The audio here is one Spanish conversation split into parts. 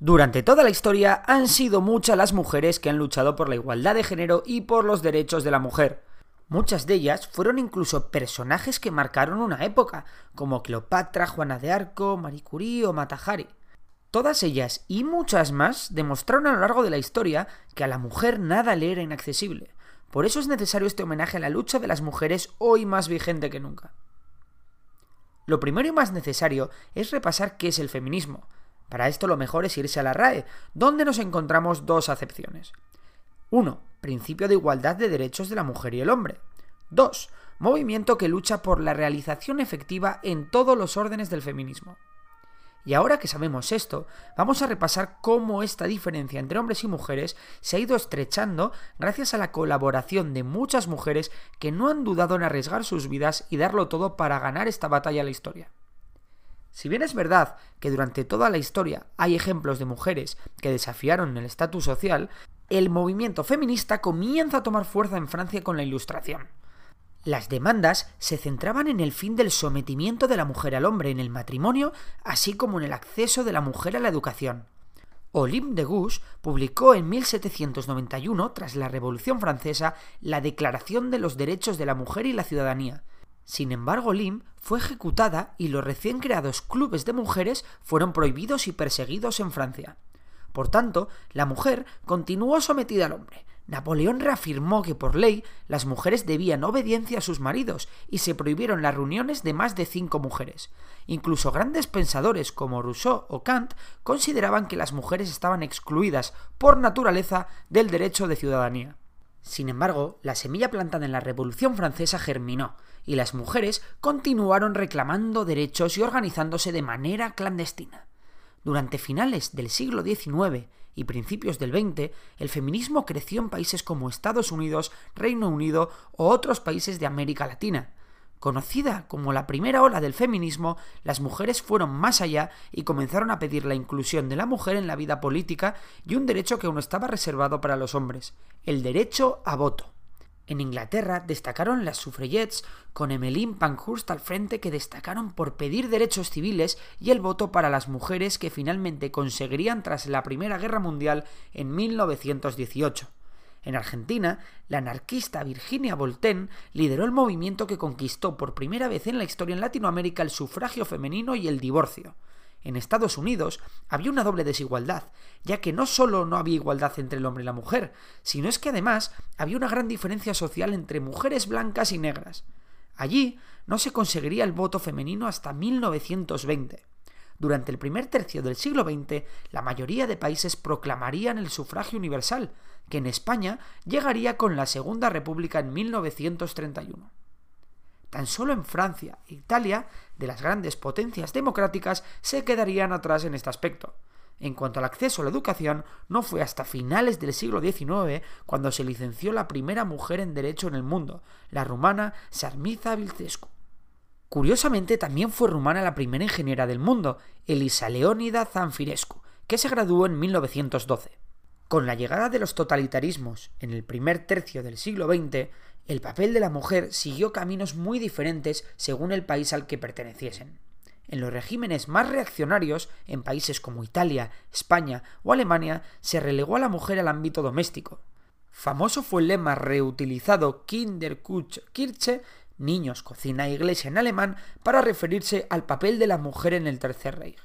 Durante toda la historia han sido muchas las mujeres que han luchado por la igualdad de género y por los derechos de la mujer. Muchas de ellas fueron incluso personajes que marcaron una época, como Cleopatra, Juana de Arco, Marie Curie o Matahari. Todas ellas y muchas más demostraron a lo largo de la historia que a la mujer nada le era inaccesible. Por eso es necesario este homenaje a la lucha de las mujeres hoy más vigente que nunca. Lo primero y más necesario es repasar qué es el feminismo. Para esto lo mejor es irse a la RAE, donde nos encontramos dos acepciones. 1. Principio de igualdad de derechos de la mujer y el hombre. 2. Movimiento que lucha por la realización efectiva en todos los órdenes del feminismo. Y ahora que sabemos esto, vamos a repasar cómo esta diferencia entre hombres y mujeres se ha ido estrechando gracias a la colaboración de muchas mujeres que no han dudado en arriesgar sus vidas y darlo todo para ganar esta batalla a la historia. Si bien es verdad que durante toda la historia hay ejemplos de mujeres que desafiaron el estatus social, el movimiento feminista comienza a tomar fuerza en Francia con la Ilustración. Las demandas se centraban en el fin del sometimiento de la mujer al hombre en el matrimonio, así como en el acceso de la mujer a la educación. Olympe de Gouges publicó en 1791, tras la Revolución Francesa, la Declaración de los Derechos de la Mujer y la Ciudadanía, sin embargo, Lim fue ejecutada y los recién creados clubes de mujeres fueron prohibidos y perseguidos en Francia. Por tanto, la mujer continuó sometida al hombre. Napoleón reafirmó que por ley las mujeres debían obediencia a sus maridos y se prohibieron las reuniones de más de cinco mujeres. Incluso grandes pensadores como Rousseau o Kant consideraban que las mujeres estaban excluidas por naturaleza del derecho de ciudadanía. Sin embargo, la semilla plantada en la Revolución Francesa germinó, y las mujeres continuaron reclamando derechos y organizándose de manera clandestina. Durante finales del siglo XIX y principios del XX, el feminismo creció en países como Estados Unidos, Reino Unido o otros países de América Latina, Conocida como la primera ola del feminismo, las mujeres fueron más allá y comenzaron a pedir la inclusión de la mujer en la vida política y un derecho que aún estaba reservado para los hombres, el derecho a voto. En Inglaterra destacaron las suffragettes con Emmeline Pankhurst al frente que destacaron por pedir derechos civiles y el voto para las mujeres que finalmente conseguirían tras la Primera Guerra Mundial en 1918. En Argentina, la anarquista Virginia Volten lideró el movimiento que conquistó por primera vez en la historia en Latinoamérica el sufragio femenino y el divorcio. En Estados Unidos había una doble desigualdad, ya que no solo no había igualdad entre el hombre y la mujer, sino es que además había una gran diferencia social entre mujeres blancas y negras. Allí no se conseguiría el voto femenino hasta 1920. Durante el primer tercio del siglo XX, la mayoría de países proclamarían el sufragio universal, que en España llegaría con la Segunda República en 1931. Tan solo en Francia e Italia, de las grandes potencias democráticas, se quedarían atrás en este aspecto. En cuanto al acceso a la educación, no fue hasta finales del siglo XIX cuando se licenció la primera mujer en derecho en el mundo, la rumana Sarmiza Vilcescu. Curiosamente, también fue rumana la primera ingeniera del mundo, Elisa Leonida Zanfirescu, que se graduó en 1912. Con la llegada de los totalitarismos en el primer tercio del siglo XX, el papel de la mujer siguió caminos muy diferentes según el país al que perteneciesen. En los regímenes más reaccionarios, en países como Italia, España o Alemania, se relegó a la mujer al ámbito doméstico. Famoso fue el lema reutilizado Kinderkuch Kirche, niños, cocina iglesia en alemán, para referirse al papel de la mujer en el Tercer Reich.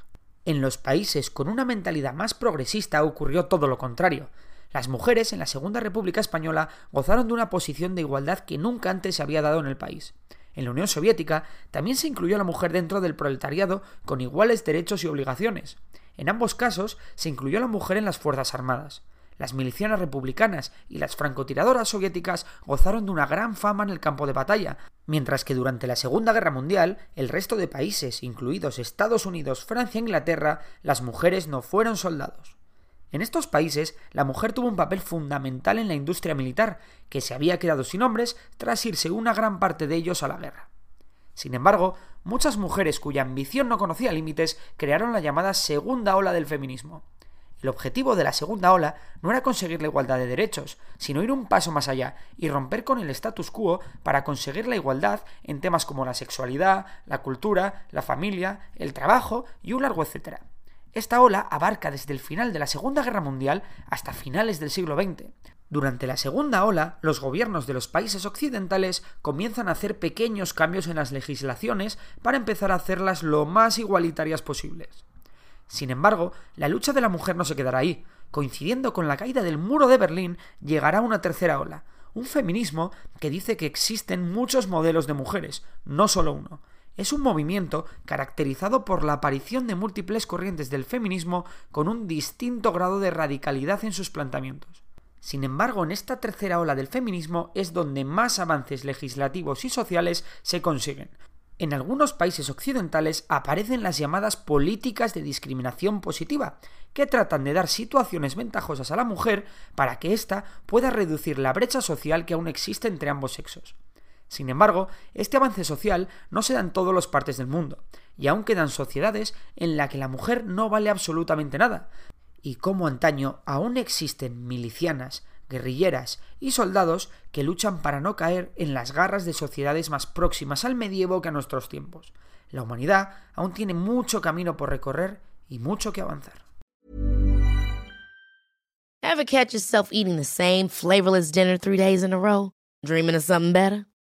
En los países con una mentalidad más progresista ocurrió todo lo contrario. Las mujeres en la Segunda República Española gozaron de una posición de igualdad que nunca antes se había dado en el país. En la Unión Soviética también se incluyó a la mujer dentro del proletariado con iguales derechos y obligaciones. En ambos casos se incluyó a la mujer en las Fuerzas Armadas. las milicianas republicanas y las francotiradoras soviéticas gozaron de una gran fama en el campo de batalla, mientras que durante la Segunda Guerra Mundial, el resto de países, incluidos Estados Unidos, Francia e Inglaterra, las mujeres no fueron soldados. En estos países, la mujer tuvo un papel fundamental en la industria militar, que se había quedado sin hombres tras irse una gran parte de ellos a la guerra. Sin embargo, muchas mujeres cuya ambición no conocía límites crearon la llamada segunda ola del feminismo. El objetivo de la segunda ola no era conseguir la igualdad de derechos, sino ir un paso más allá y romper con el status quo para conseguir la igualdad en temas como la sexualidad, la cultura, la familia, el trabajo y un largo etcétera. Esta ola abarca desde el final de la Segunda Guerra Mundial hasta finales del siglo XX. Durante la segunda ola, los gobiernos de los países occidentales comienzan a hacer pequeños cambios en las legislaciones para empezar a hacerlas lo más igualitarias posibles. Sin embargo, la lucha de la mujer no se quedará ahí. Coincidiendo con la caída del muro de Berlín, llegará una tercera ola, un feminismo que dice que existen muchos modelos de mujeres, no solo uno, es un movimiento caracterizado por la aparición de múltiples corrientes del feminismo con un distinto grado de radicalidad en sus planteamientos. Sin embargo, en esta tercera ola del feminismo es donde más avances legislativos y sociales se consiguen. En algunos países occidentales aparecen las llamadas políticas de discriminación positiva, que tratan de dar situaciones ventajosas a la mujer para que ésta pueda reducir la brecha social que aún existe entre ambos sexos. Sin embargo, este avance social no se da en todas las partes del mundo, y aún quedan sociedades en las que la mujer no vale absolutamente nada, y como antaño aún existen milicianas, guerrilleras y soldados que luchan para no caer en las garras de sociedades más próximas al medievo que a nuestros tiempos. La humanidad aún tiene mucho camino por recorrer y mucho que avanzar. catch yourself eating the same flavorless dinner three days in a row? Dreaming of something better?